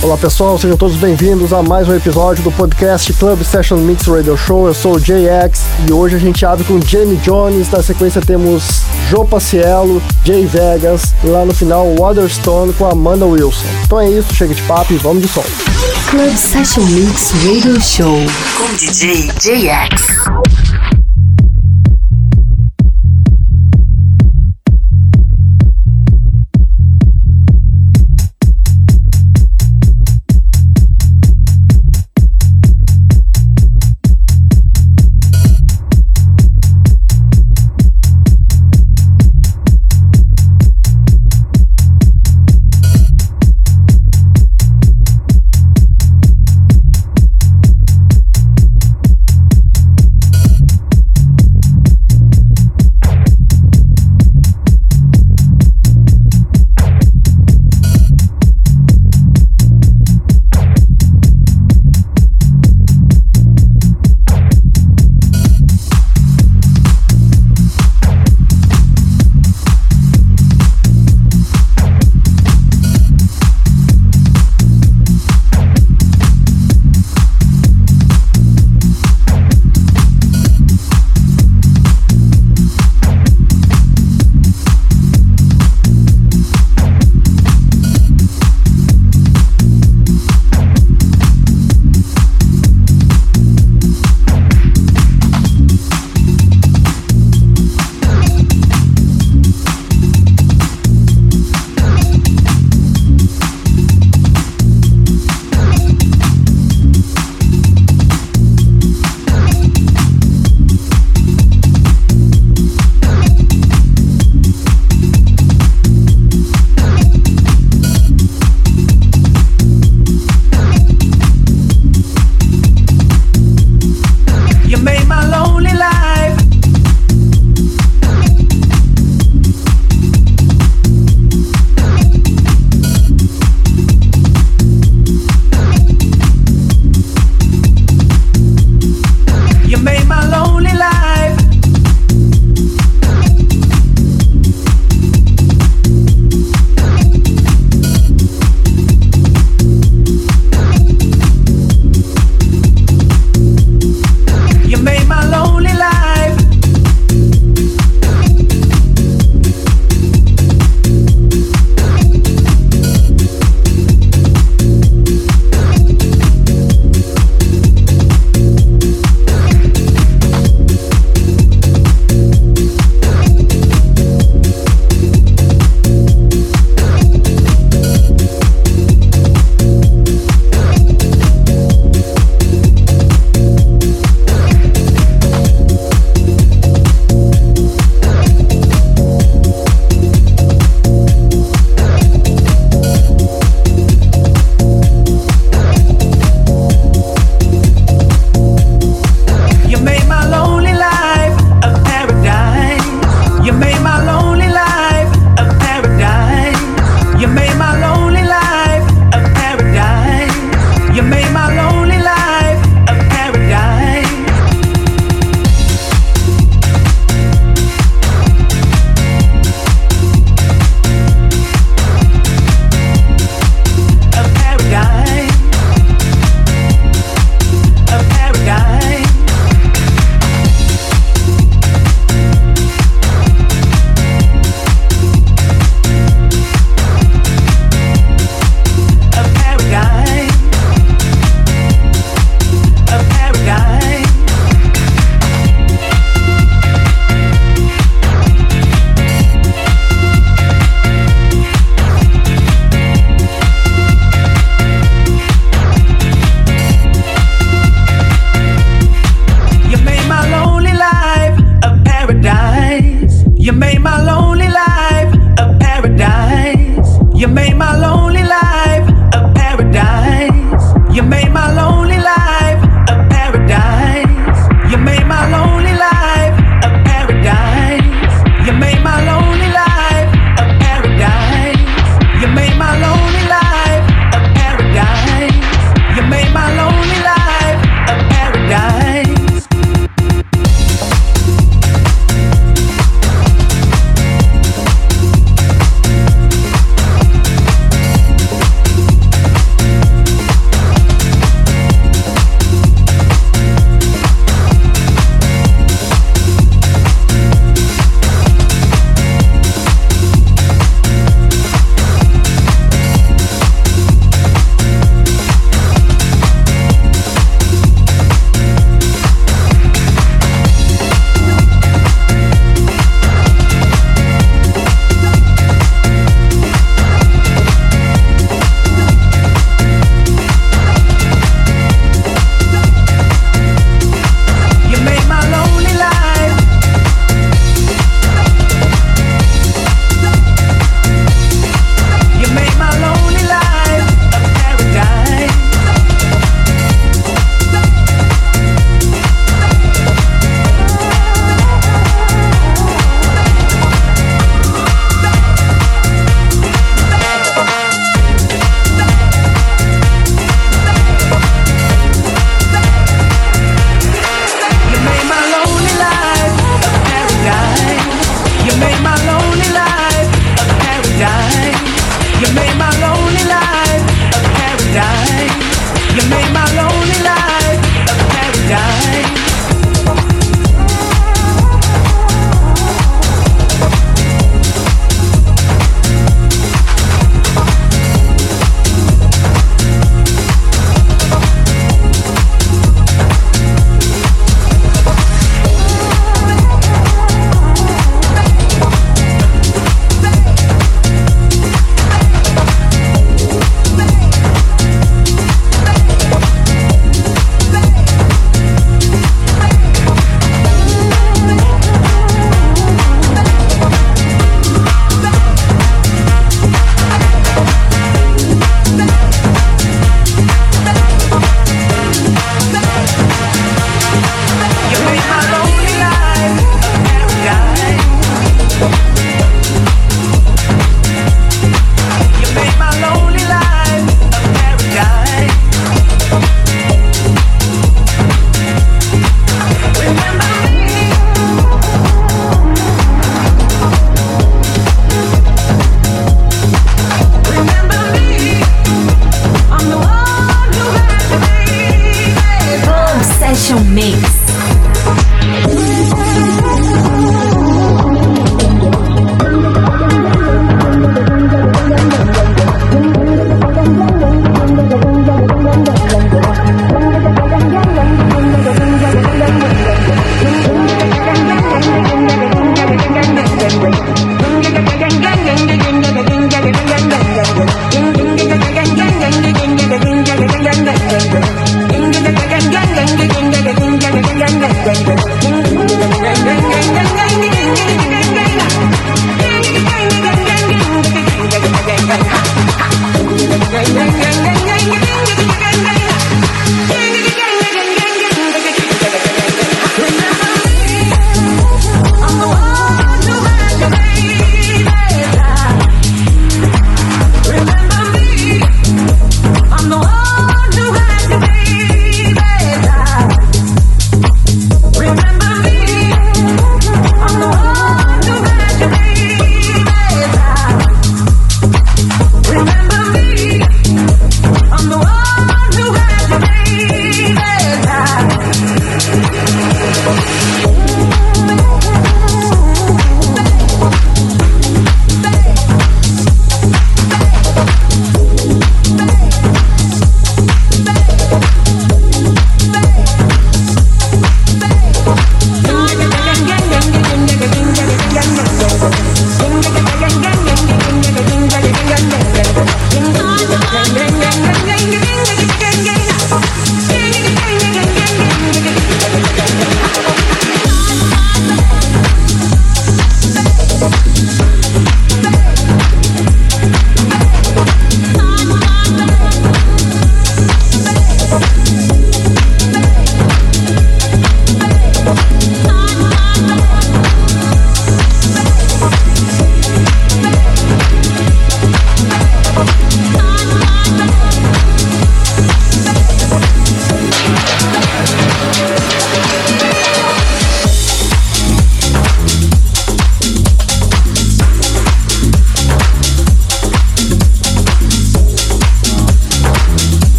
Olá pessoal, sejam todos bem-vindos a mais um episódio do podcast Club Session Mix Radio Show. Eu sou o JX e hoje a gente abre com Jamie Jones. Na sequência temos Joe Paciello, Jay Vegas e lá no final Waterstone com Amanda Wilson. Então é isso, chega de papo e vamos de som. Club Session Mix Radio Show com DJ JX.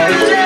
It's your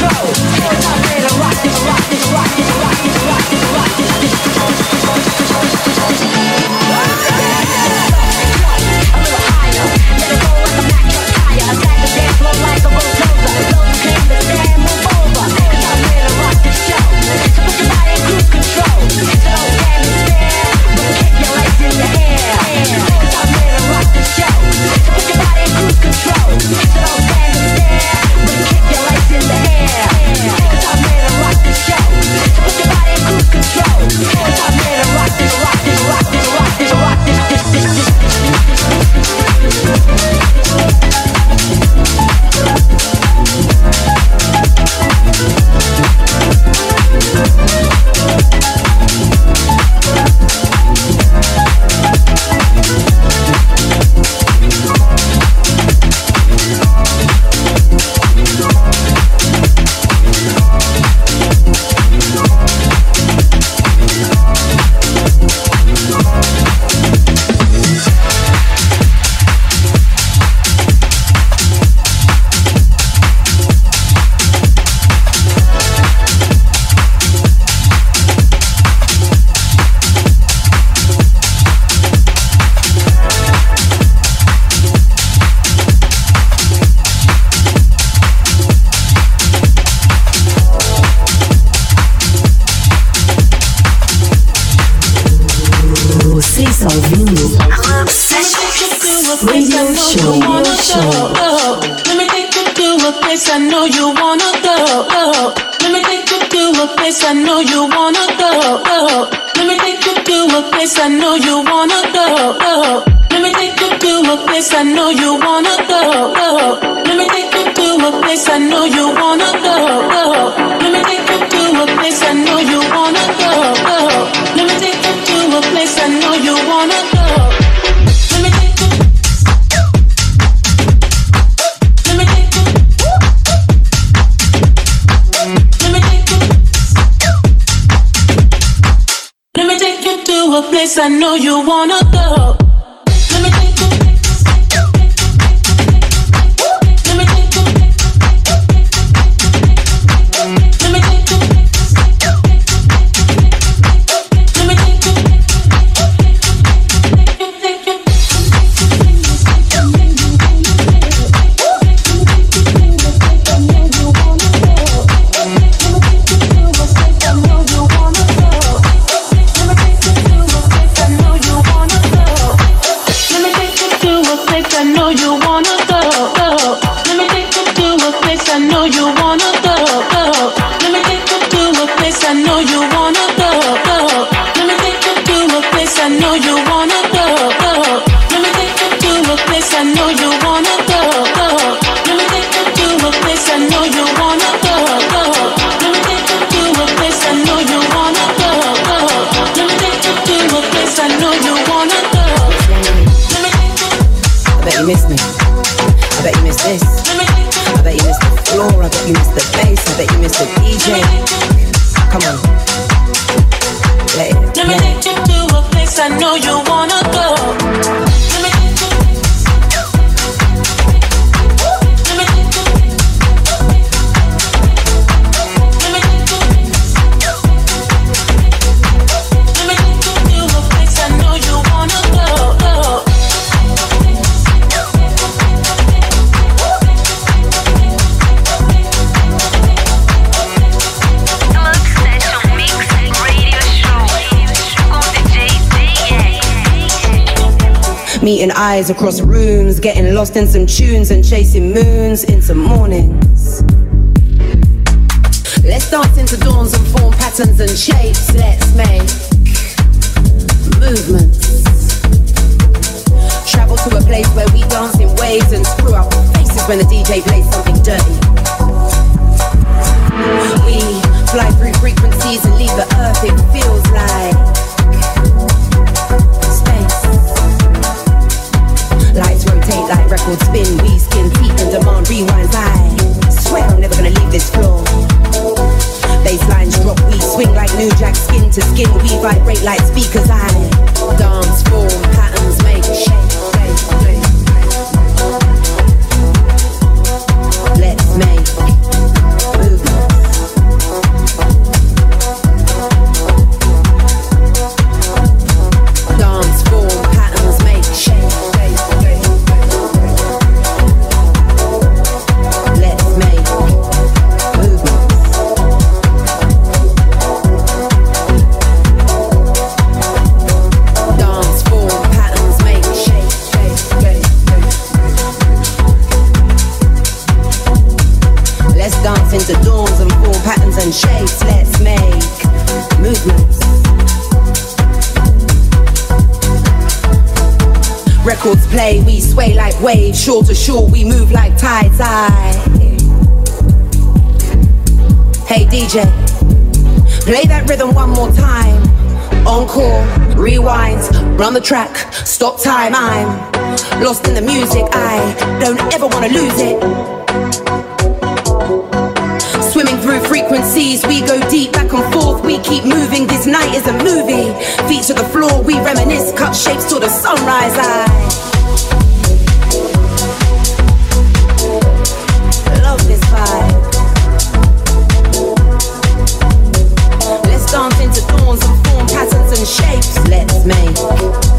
Go. I know you wanna go. Meeting eyes across rooms, getting lost in some tunes and chasing moons into mornings. Let's dance into dawns and form patterns and shapes. Let's make movements. Travel to a place where we dance in waves and screw up faces when the DJ plays something dirty. We fly through frequencies and leave the earth, it feels like like records spin, we skin teeth and demand rewinds. I swear I'm never gonna leave this floor. Basslines drop, we swing like new jack skin to skin. We vibrate like speakers. I dance, form, patterns, make shape. Shore to shore, we move like tides. I. Hey DJ, play that rhythm one more time. Encore, rewind, run the track, stop time. I'm lost in the music. I don't ever wanna lose it. Swimming through frequencies, we go deep back and forth. We keep moving. This night is a movie. Feet to the floor, we reminisce, cut shapes till the sunrise. I Let's dance into dawns and form patterns and shapes. Let's make